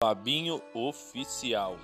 Fabinho Oficial.